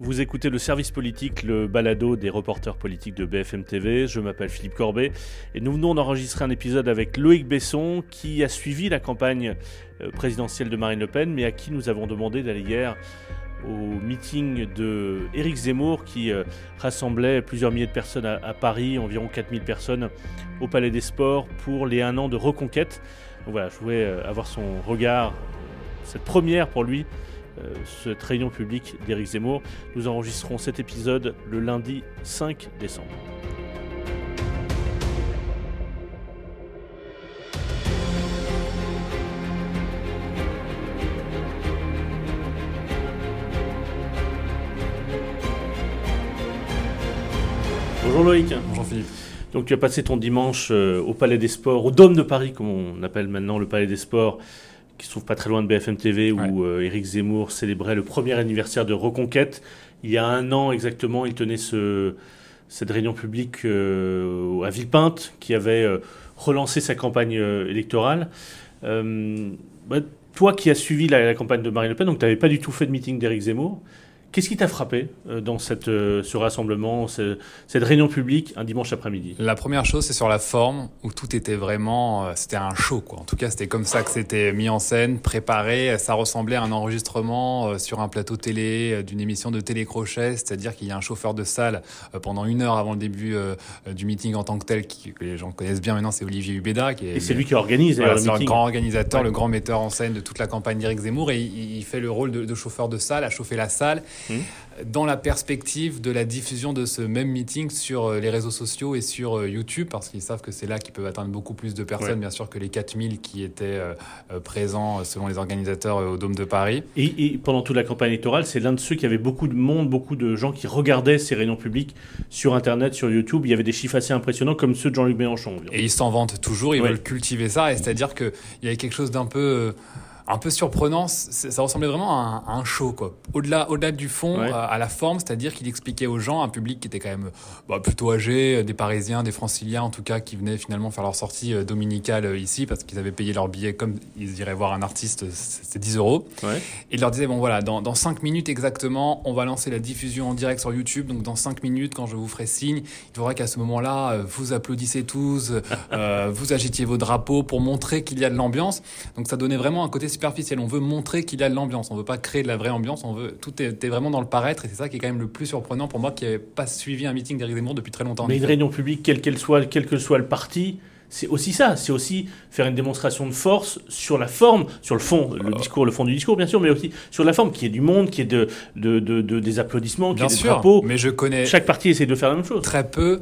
Vous écoutez le service politique, le balado des reporters politiques de BFM TV. Je m'appelle Philippe Corbet et nous venons d'enregistrer un épisode avec Loïc Besson qui a suivi la campagne euh, présidentielle de Marine Le Pen mais à qui nous avons demandé d'aller hier au meeting de Éric Zemmour qui euh, rassemblait plusieurs milliers de personnes à, Paris, environ 4000 personnes au Palais des Sports pour les un an de reconquête. voilà, je voulais euh, avoir son regard, cette première pour lui euh, cette réunion publique d'Éric Zemmour. Nous enregistrerons cet épisode le lundi 5 décembre. Bonjour Loïc. Bonjour Philippe. Donc tu as passé ton dimanche euh, au Palais des Sports, au Dôme de Paris, comme on appelle maintenant le Palais des Sports, qui se trouve pas très loin de BFM TV, où euh, Éric Zemmour célébrait le premier anniversaire de Reconquête. Il y a un an exactement, il tenait ce, cette réunion publique euh, à Villepinte, qui avait euh, relancé sa campagne électorale. Bah, toi qui as suivi la, la, campagne de Marine Le Pen, donc tu n'avais pas du tout fait de meeting d'Éric Zemmour. Qu'est-ce qui t'a frappé euh, dans cette, euh, ce rassemblement, cette réunion publique un dimanche après-midi? La première chose, c'est sur la forme, où tout était vraiment, euh, c'était un show, quoi. En tout cas, c'était comme ça que c'était mis en scène, préparé. Ça ressemblait à un enregistrement sur un plateau télé d'une émission de télécrochet, c'est-à-dire qu'il y a un chauffeur de salle pendant une heure avant le début du meeting en tant que tel, qui, que les gens connaissent bien maintenant, c'est Olivier Hubeda. Qui est, et c'est lui qui organise voilà, le, le grand organisateur, le grand metteur en scène de toute la campagne d'Éric Zemmour, et il, fait le rôle de, de chauffeur de salle, à chauffer la salle. Hmm. dans la perspective de la diffusion de ce même meeting sur euh, les réseaux sociaux et sur euh, YouTube, parce qu'ils savent que c'est là qu'ils peuvent atteindre beaucoup plus de personnes, bien sûr, que les 4000 qui étaient euh, présents selon les organisateurs au Dôme de Paris. Et, pendant toute la campagne électorale, c'est l'un de ceux qui avait beaucoup de monde, beaucoup de gens qui regardaient ces réunions publiques sur Internet, sur YouTube. Il y avait des chiffres assez impressionnants, comme ceux de Jean-Luc Mélenchon. Et ils s'en vantent toujours, ils veulent cultiver ça, c'est-à-dire qu'il y avait quelque chose d'un peu un peu surprenant. Ça ressemblait vraiment à un, show, quoi. Au-delà, au-delà du fond, à, la forme, c'est-à-dire qu'il expliquait aux gens, un public qui était quand même bah, plutôt âgé, des Parisiens, des Franciliens en tout cas, qui venaient finalement faire leur sortie euh, dominicale euh, ici parce qu'ils avaient payé leur billet comme ils iraient voir un artiste, c'est 10 euros. Ouais. Et il leur disait bon voilà, dans, dans 5 minutes exactement, on va lancer la diffusion en direct sur YouTube. Donc dans 5 minutes, quand je vous ferai signe, il faudra qu'à ce moment-là, euh, vous applaudissez tous, vous agitiez vos drapeaux pour montrer qu'il y a de l'ambiance. Donc ça donnait vraiment un côté superficielle. On veut montrer qu'il y a de l'ambiance. On veut pas créer de la vraie ambiance. On veut tout est, vraiment dans le paraître. Et c'est ça qui est quand même le plus surprenant pour moi qui n'avait pas suivi un meeting d'Éric Zemmour depuis très longtemps. Mais une réunion publique, quelle qu'elle soit, quel que soit le parti, c'est aussi ça, c'est aussi faire une démonstration de force sur la forme, sur le fond, le discours, le fond du discours bien sûr, mais aussi sur la forme, qui est du monde, qui est de, de, de, des applaudissements, qui est des drapeaux. Mais je connais. Chaque parti essaie de faire la même chose. Très peu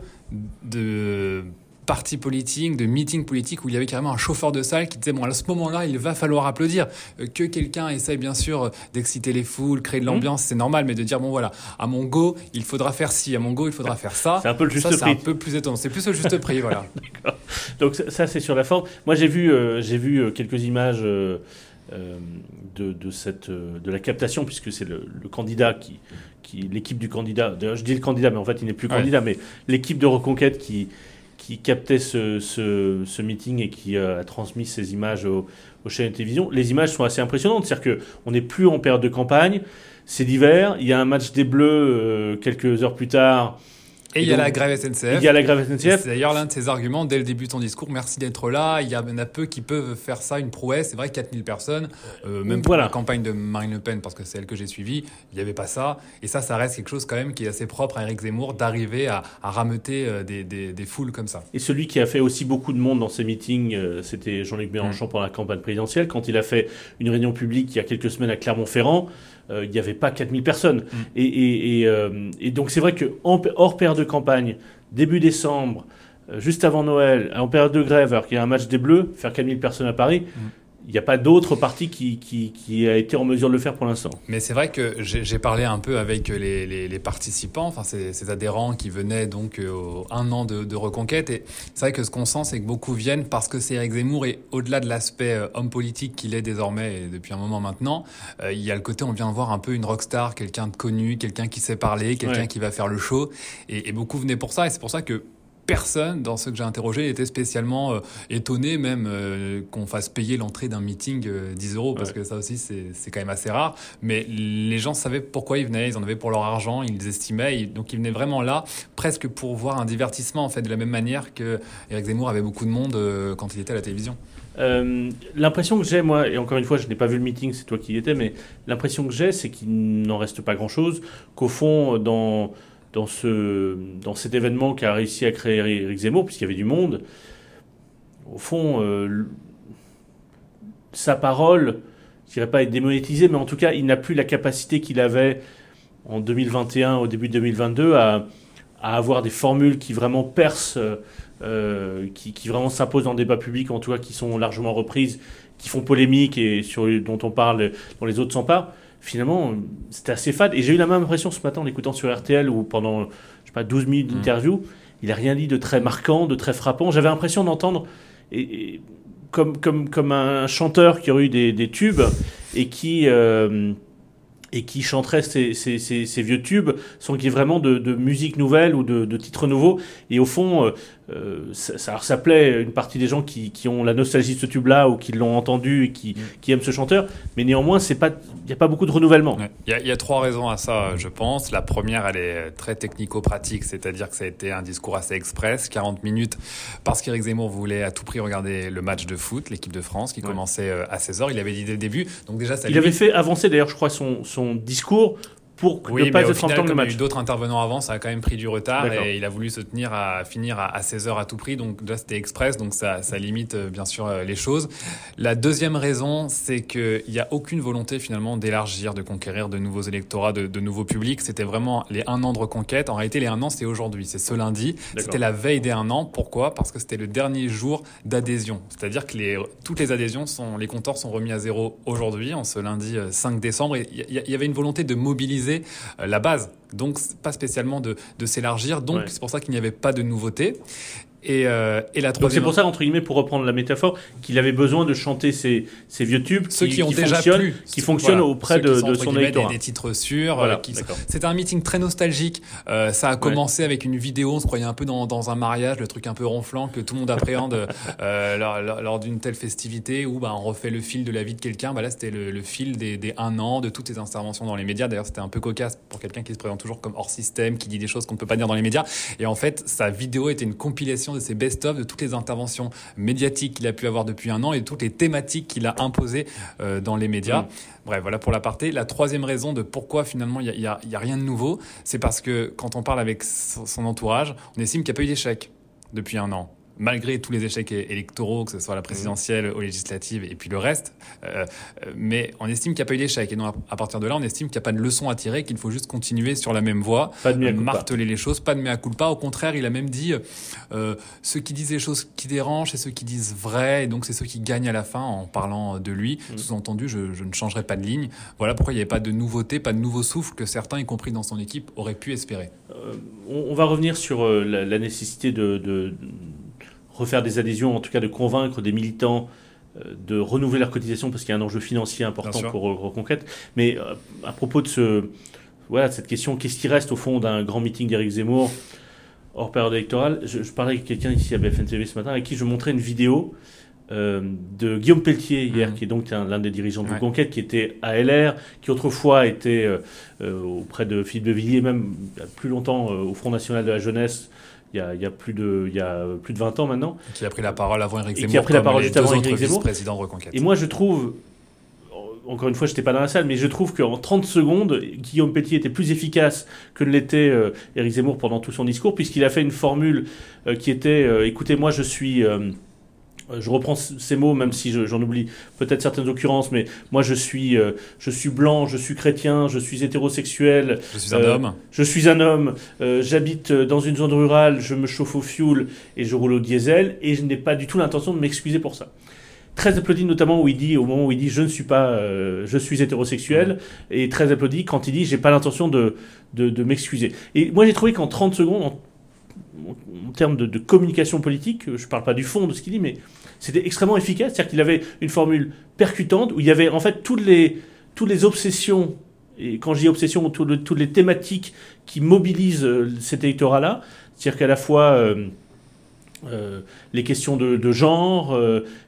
de parti politique, de meeting politique où il y avait carrément un chauffeur de salle qui disait bon à ce moment-là il va falloir applaudir. Euh, que quelqu'un essaye bien sûr d'exciter les foules, créer de mmh. l'ambiance, c'est normal, mais de dire bon voilà à mon go il faudra faire ci, à mon go il faudra faire ça. C'est un peu le juste prix. C'est un peu plus étonnant. C'est plus le juste prix, voilà. Donc ça c'est sur la forme. Moi j'ai vu euh, j'ai vu euh, quelques images. de, de, cette, de la captation, puisque c'est le, candidat qui, qui l'équipe du candidat, je dis le candidat, mais en fait il n'est plus candidat, mais l'équipe de Reconquête qui, qui captait ce, meeting et qui a transmis ces images aux, chaînes de télévision. Les images sont assez impressionnantes, c'est-à-dire qu'on n'est plus en période de campagne, c'est l'hiver, il y a un match des Bleus euh, quelques heures plus tard et, il y a la grève SNCF. Il y a la grève SNCF. C'est d'ailleurs l'un de ses arguments dès le début de son discours. Merci d'être là. Il y en a peu qui peuvent faire ça, une prouesse. C'est vrai, 4000 personnes, euh, même pour la campagne de Marine Le Pen, parce que c'est elle que j'ai suivie, il n'y avait pas ça. Et ça, ça reste quelque chose quand même qui est assez propre à Eric Zemmour, d'arriver à, à, rameuter euh, des, des, des, foules comme ça. Et celui qui a fait aussi beaucoup de monde dans ses meetings, euh, c'était Jean-Luc Mélenchon mm. pendant la campagne présidentielle. Quand il a fait une réunion publique il y a quelques semaines à Clermont-Ferrand, il n'y avait pas 4000 personnes. Mm. Et, et, et, et, donc c'est vrai que hors période de campagne, début décembre, euh, juste avant Noël, en période de grève, alors qu'il y a un match des Bleus, faire 4000 personnes à Paris, mm il n'y a pas d'autre parti qui, qui, qui, a été en mesure de le faire pour l'instant. Mais c'est vrai que j'ai parlé un peu avec les, les, les participants, enfin ces, ces, adhérents qui venaient donc euh, au un an de, de reconquête. Et c'est vrai que ce qu'on sent, c'est que beaucoup viennent parce que c'est Eric Zemmour et au-delà de l'aspect euh, homme politique qu'il est désormais et depuis un moment maintenant, euh, il y a le côté on vient voir un peu une rockstar, quelqu'un de connu, quelqu'un qui sait parler, quelqu'un qui va faire le show. Et, et beaucoup venaient pour ça. Et c'est pour ça que personne dans ceux que j'ai interrogés était spécialement euh, étonné même euh, qu'on fasse payer l'entrée d'un meeting 10 euros parce que ça aussi c'est quand même assez rare. Mais les gens savaient pourquoi ils venaient ils en avaient pour leur argent ils estimaient donc ils venaient vraiment là presque pour voir un divertissement en fait de la même manière que Eric Zemmour avait beaucoup de monde quand il était à la télévision. L'impression que j'ai, moi, et encore une fois, je n'ai pas vu le meeting, c'est toi qui y étais, mais l'impression que j'ai, c'est qu'il n'en reste pas grand-chose, qu'au fond, dans, dans, ce, dans cet événement qu'a réussi à créer Eric Zemmour, puisqu'il y avait du monde, au fond, euh, sa parole, je dirais pas être démonétisée, mais en tout cas, il n'a plus la capacité qu'il avait en 2021, au début de 2022, à, à avoir des formules qui vraiment percent, euh, qui, qui, vraiment s'imposent dans le débat public, en tout cas qui sont largement reprises, qui font polémique et sur, dont on parle, dont les autres s'emparent finalement, c'était assez fade. Et j'ai eu la même impression ce matin en écoutant sur RTL où pendant, je sais pas, 12 minutes d'interview, il n'a rien dit de très marquant, de très frappant. J'avais l'impression d'entendre, et, comme, comme, comme un chanteur qui aurait eu des, des tubes et qui. Euh, et qui chanterait ces, ces, ces, vieux tubes sans qu'il y ait vraiment de, de musique nouvelle ou de, de, titres nouveaux. Et au fond, euh, ça, ça, plaît une partie des gens qui, qui, ont la nostalgie de ce tube-là ou qui l'ont entendu et qui, mm. qui, aiment ce chanteur, mais néanmoins, il n'y a pas beaucoup de renouvellement. Il y, y, a trois raisons à ça, je pense. La première, elle est très technico-pratique, c'est-à-dire que ça a été un discours assez express, 40 minutes, parce qu'Éric Zemmour voulait à tout prix regarder le match de foot, l'équipe de France, qui commençait euh, à 16h. Il avait dit dès le début, donc déjà, ça Il avait fait avancer d'ailleurs, je crois, son, son discours pour oui, ne pas être final, comme il y a eu d'autres intervenants avant, ça a quand même pris du retard et il a voulu se tenir à finir à, 16 heures à tout prix. Donc là, c'était express, donc ça, ça limite euh, bien sûr euh, les choses. La deuxième raison, c'est qu'il n'y a aucune volonté finalement d'élargir, de conquérir de nouveaux électorats, de, de nouveaux publics. C'était vraiment les un an de reconquête. En réalité, les un an, c'est aujourd'hui, c'est ce lundi. C'était la veille des un an. Pourquoi? Parce que c'était le dernier jour d'adhésion. C'est-à-dire que les, toutes les adhésions sont, les compteurs sont remis à zéro aujourd'hui, en ce lundi 5 euh, décembre. Il y, y avait une volonté de mobiliser euh, la base. Donc, pas spécialement de, s'élargir. Donc, c'est pour ça qu'il n'y avait pas de nouveauté. Et, euh, et, la troisième. c'est pour ça, entre guillemets, pour reprendre la métaphore, qu'il avait besoin de chanter ces, ces vieux tubes Ceux qui, ont déjà plu. qui fonctionnent auprès de, de, son électorat. Des, titres sûrs. Voilà, euh, C'était un meeting très nostalgique. Euh, ça a commencé avec une vidéo, on se croyait un peu dans, dans, un mariage, le truc un peu ronflant que tout le monde appréhende euh, lors, lors, d'une telle festivité où bah, on refait le fil de la vie de quelqu'un. Bah, là, c'était le, le, fil des, des, un an, de toutes les interventions dans les médias. D'ailleurs, c'était un peu cocasse pour quelqu'un qui se présente toujours comme hors système, qui dit des choses qu'on ne peut pas dire dans les médias. Et en fait, sa vidéo était une compilation de ses best-of, de toutes les interventions médiatiques qu'il a pu avoir depuis un an et toutes les thématiques qu'il a imposées euh, dans les médias. Mm. Bref, voilà pour la partie. La troisième raison de pourquoi finalement il n'y a, a, rien de nouveau, c'est parce que quand on parle avec son entourage, on estime qu'il n'y a pas eu d'échec depuis un an malgré tous les échecs électoraux, que ce soit la présidentielle, aux législatives et puis le reste. Euh, euh, mais on estime qu'il n'y a pas eu d'échec. Et donc, à partir de là, on estime qu'il n'y a pas de leçon à tirer, qu'il faut juste continuer sur la même voie, pas de marteler les choses, pas de mea culpa. Au contraire, il a même dit euh, ceux qui disent les choses qui dérangent, c'est ceux qui disent vrai, et donc c'est ceux qui gagnent à la fin en parlant de lui. Mm. Sous-entendu, je, je, ne changerai pas de ligne. Voilà pourquoi il n'y avait pas de nouveauté, pas de nouveau souffle que certains, y compris dans son équipe, auraient pu espérer. Euh, on, on, va revenir sur la, la, nécessité de, de refaire des adhésions, en tout cas de convaincre des militants euh, de renouveler leur cotisation parce qu'il y a un enjeu financier important pour Reconquête. Mais euh, à propos de ce, voilà, cette question, qu'est-ce qui reste au fond d'un grand meeting d'Éric Zemmour hors période électorale? Je, parlais avec quelqu'un ici à BFM TV ce matin avec qui je montrais une vidéo euh, de Guillaume Pelletier hier, mmh. qui est donc l'un des dirigeants de Reconquête, qui était à LR, qui autrefois était auprès de Philippe de Villiers, même plus longtemps au Front National de la Jeunesse, il y, a, il y a, plus de, il y a plus de 20 ans maintenant. Qui a pris la parole avant Eric Zemmour. Et qui a pris la parole juste avant Eric Zemmour. Président de Reconquête. Et moi, je trouve, encore une fois, je n'étais pas dans la salle, mais je trouve qu'en 30 secondes, Guillaume Petit était plus efficace que ne l'était euh, Éric Zemmour pendant tout son discours, puisqu'il a fait une formule euh, qui était euh, écoutez, moi, je suis. Euh, je reprends ces mots, même si j'en oublie peut-être certaines occurrences, mais moi je suis, euh, je suis blanc, je suis chrétien, je suis hétérosexuel. Je suis un euh, homme. Je suis un homme. Euh, J'habite dans une zone rurale, je me chauffe au fioul et je roule au diesel, et je n'ai pas du tout l'intention de m'excuser pour ça. Très applaudi notamment où il dit, au moment où il dit je ne suis pas, je suis hétérosexuel, et très applaudi quand il dit j'ai pas l'intention de, de, de m'excuser. Et moi j'ai trouvé qu'en 30 secondes, en en termes de, communication politique, je ne parle pas du fond de ce qu'il dit, mais c'était extrêmement efficace. C'est-à-dire qu'il avait une formule percutante où il y avait en fait toutes les, toutes les obsessions, et quand je dis obsessions, toutes, toutes les thématiques qui mobilisent euh, cet électorat-là. C'est-à-dire qu'à la fois euh, les questions de, genre,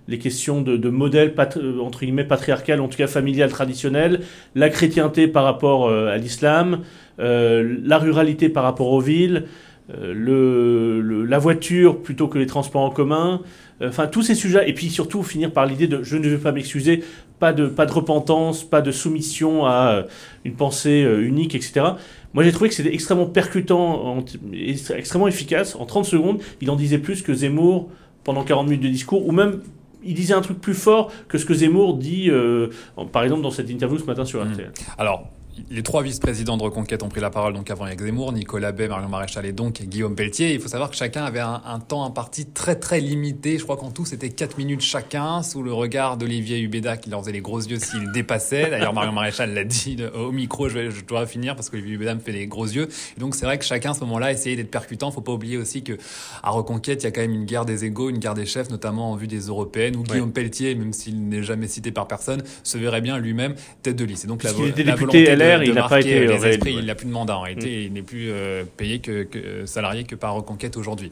les questions de, de modèle entre guillemets patriarcal, en tout cas familial traditionnel, la chrétienté par rapport à l'islam, la ruralité par rapport aux villes, le, la voiture plutôt que les transports en commun, enfin tous ces sujets, et puis surtout finir par l'idée de je ne veux pas m'excuser, pas de, pas de repentance, pas de soumission à euh, une pensée euh, unique, etc. Moi j'ai trouvé que c'était extrêmement percutant, extrêmement efficace. En 30 secondes, il en disait plus que Zemmour pendant 40 minutes de discours, ou même il disait un truc plus fort que ce que Zemmour dit, euh, par exemple, dans cette interview ce matin sur mmh. RTL. Alors, les trois vice-présidents de Reconquête ont pris la parole donc avant avec Zemmour, Nicolas Bay, Marion Maréchal et donc Guillaume Pelletier. Il faut savoir que chacun avait un, temps imparti très très limité. Je crois qu'en tout c'était 4 minutes chacun sous le regard d'Olivier Hubeda qui leur faisait les gros yeux s'il dépassait. D'ailleurs Marion Maréchal l'a dit au micro, je, je, dois finir parce qu'Olivier Hubeda me fait les gros yeux. Et donc c'est vrai que chacun à ce moment-là essayait d'être percutant. Faut pas oublier aussi que à Reconquête il y a quand même une guerre des égaux, une guerre des chefs, notamment en vue des européennes où Guillaume Pelletier, même s'il n'est jamais cité par personne, se verrait bien lui-même tête de liste. Et donc la, la volonté Il n'a pas été il n'a plus de mandat en réalité, mm. il n'est plus euh, payé que, salarié que par reconquête aujourd'hui.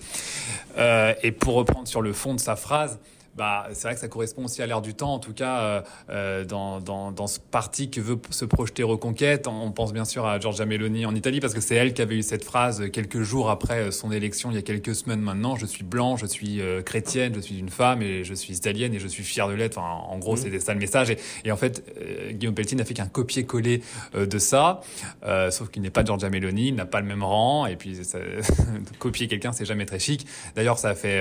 Euh, et pour reprendre sur le fond de sa phrase, bah, c'est vrai que ça correspond aussi à l'ère du temps, en tout cas euh, euh, dans, dans, dans, ce parti que veut se projeter Reconquête. On pense bien sûr à Giorgia Meloni en Italie parce que c'est elle qui avait eu cette phrase quelques jours après son élection, il y a quelques semaines maintenant. Je suis blanc, je suis euh, chrétienne, je suis une femme et je suis italienne et je suis fière de l'être. Enfin, en gros, mmh. c'était ça le message. Et, et en fait, Guillaume Pelletier n'a fait qu'un copier-coller de ça, sauf qu'il n'est pas Giorgia Meloni, il n'a pas le même rang et puis ça, copier quelqu'un, c'est jamais très chic. D'ailleurs, ça a fait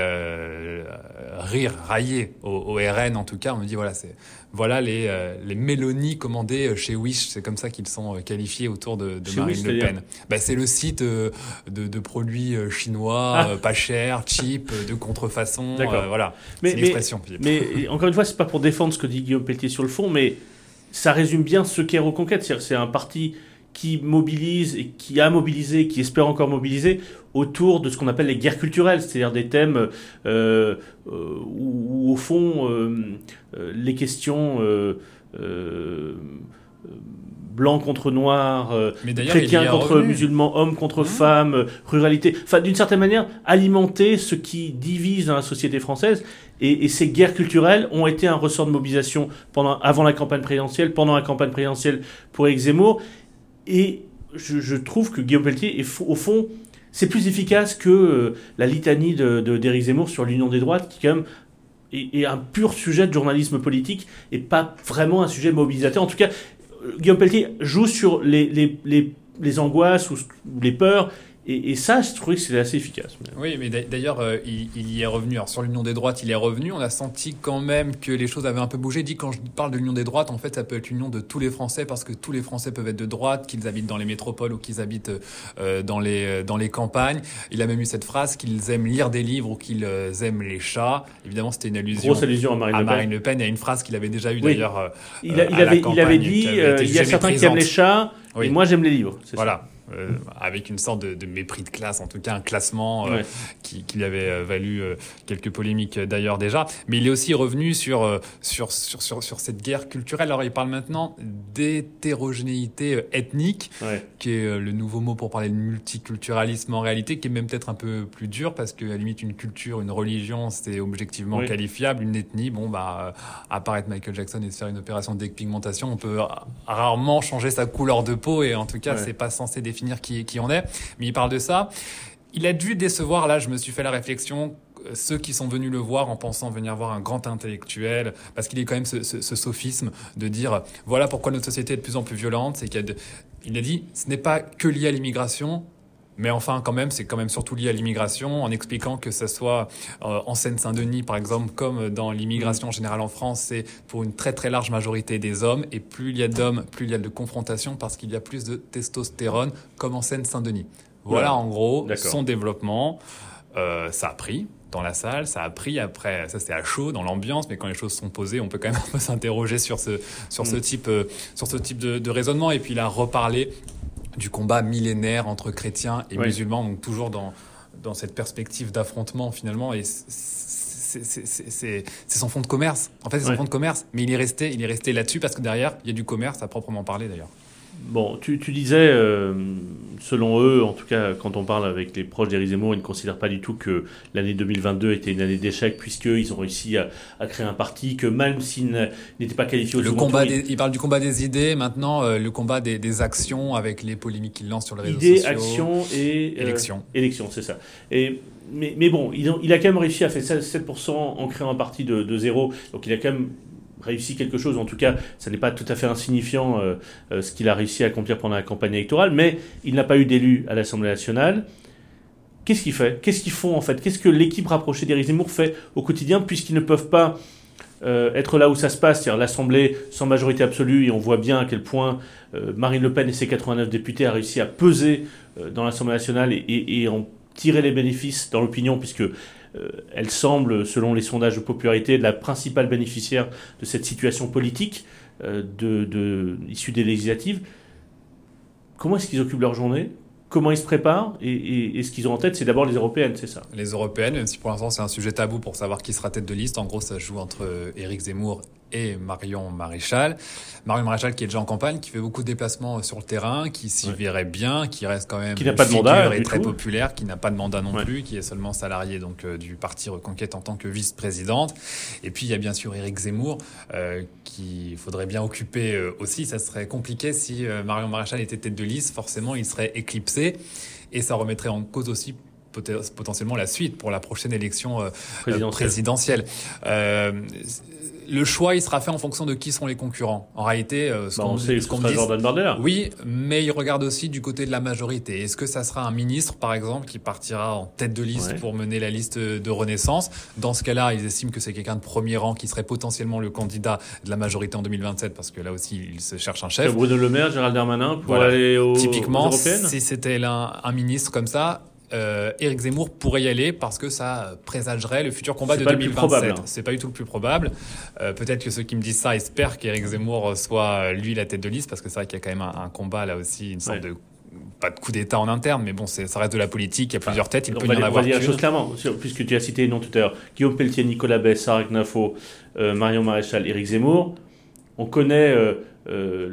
rire, railler au, RN en tout cas. On me dit voilà, c'est voilà les, euh, les mélonies commandées euh, chez Wish, c'est comme ça qu'ils sont euh, qualifiés autour de, Marine Le Pen. Bah, c'est le site de, de, produits chinois, ah. pas chers, cheap, de contrefaçon. voilà, c'est l'expression. Mais, mais encore une fois, c'est pas pour défendre ce que dit Guillaume Pelletier sur le fond, mais ça résume bien ce qu'est Reconquête. C'est un parti qui mobilise et qui a mobilisé, qui espère encore mobiliser autour de ce qu'on appelle les guerres culturelles, c'est-à-dire des thèmes euh, euh, où, au fond euh, les questions blanc contre noir, chrétien contre musulman, homme contre mmh. femme, ruralité, enfin d'une certaine manière alimenter ce qui divise dans la société française. Et, et, ces guerres culturelles ont été un ressort de mobilisation pendant, avant la campagne présidentielle, pendant la campagne présidentielle pour Éric Zemmour. Et je, trouve que Guillaume Pelletier est au fond c'est plus efficace que euh, la litanie de, d'Éric Zemmour sur l'union des droites, qui quand même est, un pur sujet de journalisme politique et pas vraiment un sujet mobilisateur. En tout cas, Guillaume Pelletier joue sur les, les angoisses ou les peurs et, ça, je trouvais que c'était assez efficace. Oui, mais d'ailleurs, euh, il, y est revenu. Alors, sur l'union des droites, il est revenu. On a senti quand même que les choses avaient un peu bougé. Il dit, quand je parle de l'union des droites, en fait, ça peut être l'union de tous les Français parce que tous les Français peuvent être de droite, qu'ils habitent dans les métropoles ou qu'ils habitent euh, dans, les, euh, dans les campagnes. Il a même eu cette phrase qu'ils aiment lire des livres ou qu'ils aiment les chats. Évidemment, c'était une allusion, Grosse allusion à Marine, à Marine Le, Pen. Il y a une phrase qu'il avait déjà eue d'ailleurs. Il, il, avait, il avait dit il y a certains qui aiment les chats et moi j'aime les livres. Voilà. Euh, avec une sorte de, mépris de classe, en tout cas un classement euh, qui, lui avait euh, valu quelques polémiques d'ailleurs déjà. Mais il est aussi revenu sur, sur, sur, sur, sur cette guerre culturelle. Alors il parle maintenant d'hétérogénéité ethnique, qui est le nouveau mot pour parler de multiculturalisme en réalité, qui est même peut-être un peu plus dur parce qu'à la limite une culture, une religion, c'est objectivement qualifiable. Une ethnie, bon bah apparaître Michael Jackson et se faire une opération de dépigmentation, on peut rarement changer sa couleur de peau et en tout cas c'est pas censé définir définir qui, qui on est, mais il parle de ça. Il a dû décevoir, là je me suis fait la réflexion, euh, ceux qui sont venus le voir en pensant venir voir un grand intellectuel, parce qu'il est quand même ce, sophisme de dire voilà pourquoi notre société est de plus en plus violente, c'est qu'il a, il a dit ce n'est pas que lié à l'immigration, mais enfin, quand même, c'est quand même surtout lié à l'immigration, en expliquant que ce soit euh, en Seine-Saint-Denis, par exemple, comme dans l'immigration générale en France, c'est pour une très très large majorité des hommes. Et plus il y a d'hommes, plus il y a de confrontation parce qu'il y a plus de testostérone, comme en Seine-Saint-Denis. Voilà, en gros son développement. Euh, ça a pris dans la salle, ça a pris après, ça c'était à chaud dans l'ambiance, mais quand les choses sont posées, on peut quand même un peu s'interroger sur ce sur ce mm. type euh, sur ce type de, de raisonnement. Et puis il a reparlé du combat millénaire entre chrétiens et musulmans, donc toujours dans, dans cette perspective d'affrontement finalement. Et c'est son fond de commerce. En fait, c'est son fond de commerce, mais il est resté, il est resté là-dessus parce que derrière, il y a du commerce à proprement parler d'ailleurs. Bon, tu, disais, euh, selon eux, en tout cas, quand on parle avec les proches d'Éric Zemmour, ils ne considèrent pas du tout que l'année 2022 était une année d'échec, puisqu'ils ont réussi à, créer un parti, que même s'ils n'étaient pas qualifiés au le combat Ils parlent du combat des idées, maintenant, euh, le combat des, actions avec les polémiques qu'ils lancent sur les réseaux idées, sociaux. actions et... Euh, élections. élections, c'est ça. Et mais, mais, bon, il, il, a quand même réussi à faire 7% en créant un parti de, de zéro. Donc il a quand même réussi quelque chose. En tout cas, ça n'est pas tout à fait insignifiant euh, euh, ce qu'il a réussi à accomplir pendant la campagne électorale. Mais il n'a pas eu d'élu à l'Assemblée nationale. Qu'est-ce qu'il fait? Qu'est-ce qu'ils font en fait? Qu'est-ce que l'équipe rapprochée d'Éric Zemmour fait au quotidien puisqu'ils ne peuvent pas euh, être là où ça se passe, c'est-à-dire l'Assemblée sans majorité absolue, et on voit bien à quel point Marine Le Pen et ses 89 députés a réussi à peser dans l'Assemblée nationale et, et en tirer les bénéfices dans l'opinion, puisque elle semble, selon les sondages de popularité, la principale bénéficiaire de cette situation politique euh, de, issue des législatives. Comment est-ce qu'ils occupent leur journée? Comment ils se préparent? Et, ce qu'ils ont en tête, c'est d'abord les européennes, c'est ça? Les européennes, même si pour l'instant c'est un sujet tabou pour savoir qui sera tête de liste. En gros, ça joue entre Éric Zemmour et Marion Maréchal. Marion Maréchal qui est déjà en campagne, qui fait beaucoup de déplacements sur le terrain, qui s'y verrait bien, qui reste quand même qui n'a pas de mandat et très populaire, qui n'a pas de mandat non plus, qui est seulement salarié donc euh, du parti Reconquête en tant que vice-présidente. Et puis il y a bien sûr Éric Zemmour euh, qui faudrait bien occuper euh, aussi. Ça serait compliqué si Marion Maréchal était tête de liste, forcément il serait éclipsé et ça remettrait en cause aussi potentiellement la suite pour la prochaine élection présidentielle. présidentielle. Le choix, il sera fait en fonction de qui sont les concurrents. En réalité, euh, ce bah, qu'on sait, ce qu'on dit, Jordan Bardella. Oui, mais il regarde aussi du côté de la majorité. Est-ce que ça sera un ministre, par exemple, qui partira en tête de liste pour mener la liste de Renaissance? Dans ce cas-là, ils estiment que c'est quelqu'un de premier rang qui serait potentiellement le candidat de la majorité en 2027, parce que là aussi, ils se cherchent un chef. Bruno Le Maire, Gérald Darmanin, pour aller aux Typiquement, si c'était un ministre comme ça, euh, Éric Zemmour pourrait y aller parce que ça présagerait le futur combat de 2027. Hein. C'est pas du tout le plus probable. Euh, peut-être que ceux qui me disent ça espèrent qu'Éric Zemmour soit lui la tête de liste parce que c'est vrai qu'il y a quand même un, combat là aussi, une sorte de pas de coup d'État en interne, mais bon, ça reste de la politique, il y a plusieurs têtes, il peut y en avoir. On va dire la chose clairement, puisque tu as cité les noms tout à l'heure Guillaume Pelletier, Nicolas Bess, Sarah Knafo, euh, Marion Maréchal, Éric Zemmour. On connaît euh,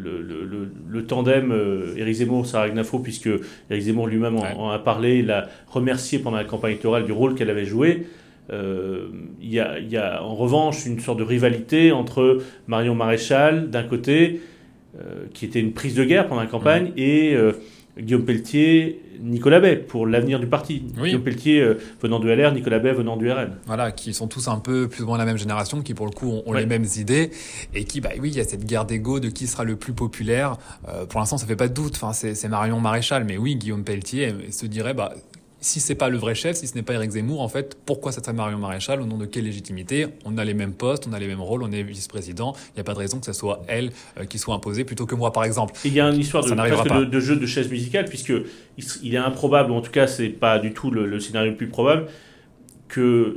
le, tandem euh, Éric Zemmour-Sarah Gnafo, puisque Éric Zemmour lui-même en, a parlé, il a remercié pendant la campagne électorale du rôle qu'elle avait joué. Euh, il y, y, a en revanche une sorte de rivalité entre Marion Maréchal d'un côté, qui était une prise de guerre pendant la campagne, mmh. et Guillaume Pelletier, Nicolas Bay pour l'avenir du parti. Guillaume Pelletier euh, venant du LR, Nicolas Bay venant du RN. Voilà, qui sont tous un peu plus ou moins la même génération, qui pour le coup ont, les mêmes idées et qui, bah oui, il y a cette guerre d'ego de qui sera le plus populaire. Euh, pour l'instant, ça fait pas de doute. Enfin, c'est Marion Maréchal, mais oui, Guillaume Pelletier se dirait, bah si c'est pas le vrai chef, si ce n'est pas Eric Zemmour, en fait, pourquoi ça serait Marion Maréchal Au nom de quelle légitimité? On a les mêmes postes, on a les mêmes rôles, on est vice-président. Il n'y a pas de raison que ce soit elle euh, qui soit imposée plutôt que moi, par exemple. Il y a une histoire de, de, de, jeu de chaise musicale, puisque il est improbable, ou en tout cas, c'est pas du tout le, scénario le plus probable, que,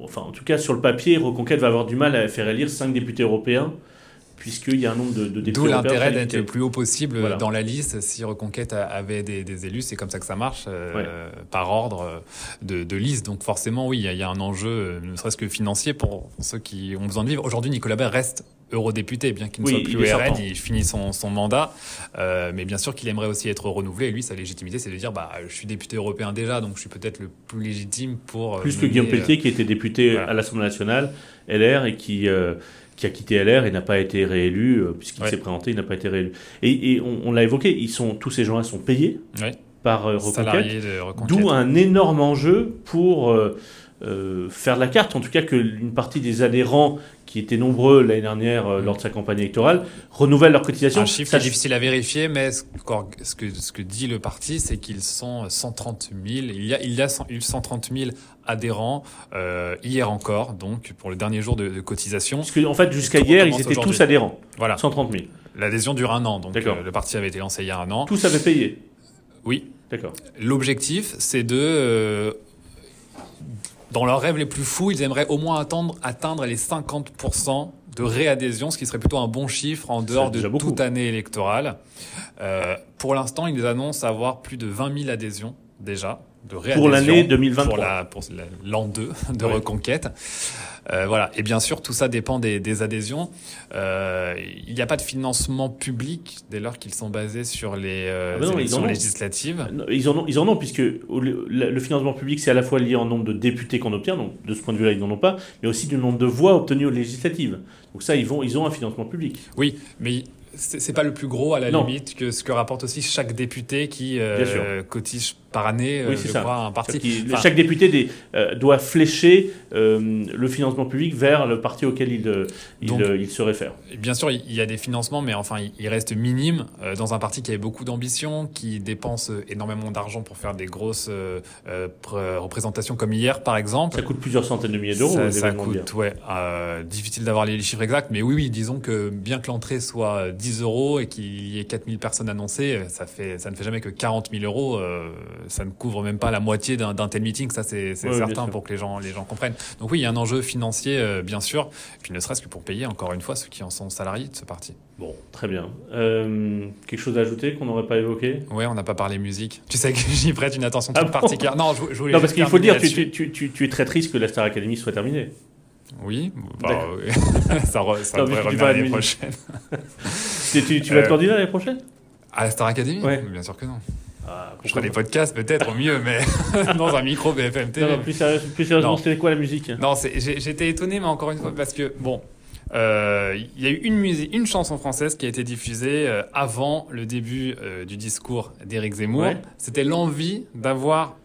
enfin, en tout cas, sur le papier, Reconquête va avoir du mal à faire élire cinq députés européens puisqu'il y a un nombre de, de députés. D'où l'intérêt d'être le plus haut possible dans la liste. Si Reconquête avait des, élus, c'est comme ça que ça marche, euh, par ordre euh, de, de, liste. Donc forcément, oui, il y, a, un enjeu, euh, ne serait-ce que financier, pour ceux qui ont besoin de vivre. Aujourd'hui, Nicolas Baird reste eurodéputé, bien qu'il ne soit plus au RN, il finit son, son mandat, mais bien sûr qu'il aimerait aussi être renouvelé. Et lui, sa légitimité, c'est de dire, bah, je suis député européen déjà, donc je suis peut-être le plus légitime pour. Plus que Guillaume Pelletier, qui était député à l'Assemblée nationale, LR, et qui qui a quitté LR et n'a pas été réélu, euh, puisqu'il s'est présenté, il n'a pas été réélu. Et, on, l'a évoqué, ils sont, tous ces gens-là sont payés par euh, Reconquête, d'où un énorme enjeu pour euh, faire de la carte, en tout cas qu'une partie des adhérents qui étaient nombreux l'année dernière euh, lors de sa campagne électorale, renouvellent leur cotisation. Un chiffre difficile à vérifier, mais ce que, ce que dit le parti, c'est qu'ils sont 130 000. Il y a, il y a eu 130 000 adhérents euh, hier encore, donc pour le dernier jour de, cotisation. Parce qu'en en fait, jusqu'à hier, ils étaient tous adhérents. Voilà. 130 000. L'adhésion dure un an, donc euh, le parti avait été lancé il y a un an. Tous avaient payé Oui. D'accord. L'objectif, c'est de dans leurs rêves les plus fous, ils aimeraient au moins atteindre, atteindre les 50% de réadhésion, ce qui serait plutôt un bon chiffre en dehors de toute année électorale. Euh, pour l'instant, ils annoncent avoir plus de 20 000 adhésions déjà de Pour l'année 2023. Pour l'an 2 de reconquête. Euh, voilà. Et bien sûr, tout ça dépend des, des adhésions. Euh, il n'y a pas de financement public dès lors qu'ils sont basés sur les euh, ah élections législatives. Ils en ont, ils en ont puisque le, financement public, c'est à la fois lié au nombre de députés qu'on obtient, donc de ce point de vue-là, ils n'en ont pas, mais aussi du nombre de voix obtenues aux législatives. Donc ça, ils, vont, ils ont un financement public. Oui, mais c'est pas le plus gros à la limite que ce que rapporte aussi chaque député qui euh, cotise par année, oui, euh, un parti. chaque député des, euh, doit flécher le financement public vers le parti auquel il, il, se réfère. Bien sûr, il y a des financements, mais enfin, il reste minime dans un parti qui a beaucoup d'ambition, qui dépense énormément d'argent pour faire des grosses représentations comme hier, par exemple. Ça coûte plusieurs centaines de milliers d'euros. Ça, ça coûte, ouais, difficile d'avoir les chiffres exacts, mais oui, oui, disons que bien que l'entrée soit 10 euros et qu'il y ait 4000 personnes annoncées, ça, fait, ça ne fait jamais que 40 000 euros. Euh, ça ne couvre même pas la moitié d'un tel meeting, ça c'est certain pour que les gens, les gens comprennent. Donc oui, il y a un enjeu financier, euh, bien sûr, puis ne serait-ce que pour payer, encore une fois, ceux qui en sont salariés de ce parti. Bon, très bien. Euh, quelque chose à ajouter qu'on n'aurait pas évoqué? Ouais, on n'a pas parlé musique. Tu sais que j'y prête une attention toute ah particulière. Non, je, voulais non parce qu'il faut dire, tu, tu, tu, tu, es très triste que la Star Academy soit terminée. Oui, bah, ça, ça devrait revenir l'année prochaine. tu, tu, vas être euh, candidat l'année prochaine? À la Star Academy? Ouais. Bien sûr que non. Ah, je ferai des podcasts peut-être au mieux, mais dans un micro BFM TV. Non, plus, sérieusement, c'était quoi la musique Non, j'étais étonné, mais encore une fois, parce que, bon, euh, il y a eu une, musique, une chanson française qui a été diffusée euh, avant le début du discours d'Éric Zemmour. C'était l'envie d'avoir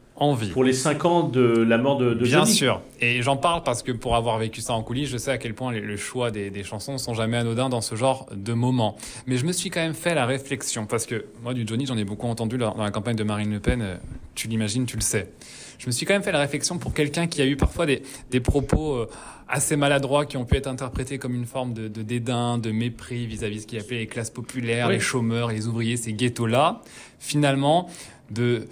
Pour les 5 ans de la mort de, de Bien sûr. Et j'en parle parce que pour avoir vécu ça en coulisses, je sais à quel point les, le choix des, des, chansons sont jamais anodins dans ce genre de moments. Mais je me suis quand même fait la réflexion parce que moi du Johnny, j'en ai beaucoup entendu dans la campagne de Marine Le Pen. Euh, tu l'imagines, tu le sais. Je me suis quand même fait la réflexion pour quelqu'un qui a eu parfois des, des propos euh, assez maladroits qui ont pu être interprétés comme une forme de, de dédain, de mépris vis-à-vis de ce qu'il appelait les classes populaires, les chômeurs, les ouvriers, ces ghettos-là. Finalement, de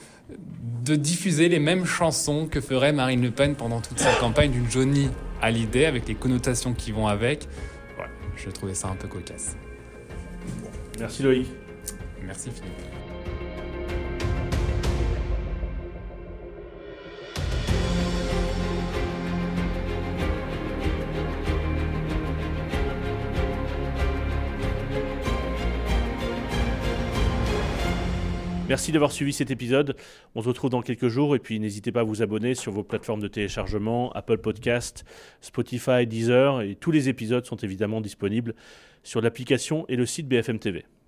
de diffuser les mêmes chansons que ferait Marine Le Pen pendant toute sa campagne d'une Johnny Hallyday avec les connotations qui vont avec. Voilà, je trouvais ça un peu cocasse. Merci Loïc. Merci Philippe. Merci d'avoir suivi cet épisode. On se retrouve dans quelques jours et puis n'hésitez pas à vous abonner sur vos plateformes de téléchargement, Apple Podcast, Spotify, Deezer et tous les épisodes sont évidemment disponibles sur l'application et le site BFM TV.